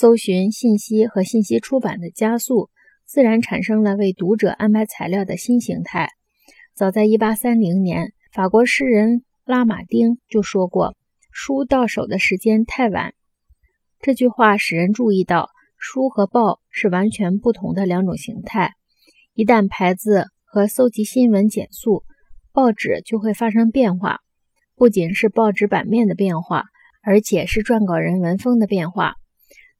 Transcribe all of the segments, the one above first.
搜寻信息和信息出版的加速，自然产生了为读者安排材料的新形态。早在1830年，法国诗人拉马丁就说过：“书到手的时间太晚。”这句话使人注意到，书和报是完全不同的两种形态。一旦牌子和搜集新闻减速，报纸就会发生变化，不仅是报纸版面的变化，而且是撰稿人文风的变化。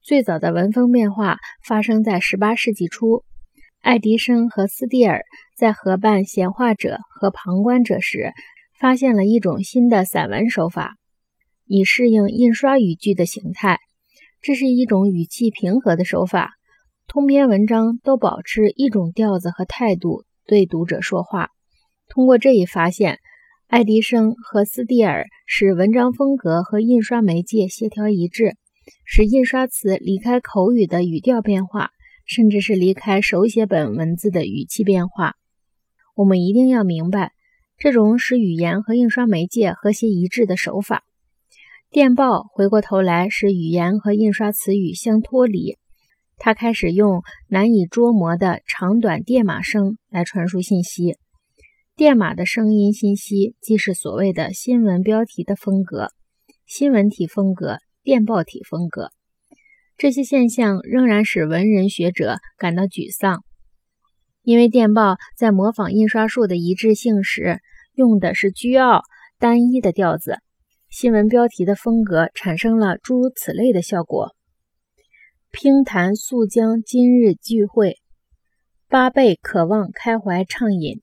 最早的文风变化发生在18世纪初，爱迪生和斯蒂尔在合办《闲话者》和《旁观者》时，发现了一种新的散文手法，以适应印刷语句的形态。这是一种语气平和的手法，通篇文章都保持一种调子和态度对读者说话。通过这一发现，爱迪生和斯蒂尔使文章风格和印刷媒介协调一致，使印刷词离开口语的语调变化，甚至是离开手写本文字的语气变化。我们一定要明白这种使语言和印刷媒介和谐一致的手法。电报回过头来使语言和印刷词语相脱离，它开始用难以捉摸的长短电码声来传输信息。电码的声音信息即是所谓的新闻标题的风格、新闻体风格、电报体风格。这些现象仍然使文人学者感到沮丧，因为电报在模仿印刷术的一致性时用的是居傲单一的调子。新闻标题的风格产生了诸如此类的效果。乒坛速将今日聚会，八辈渴望开怀畅饮。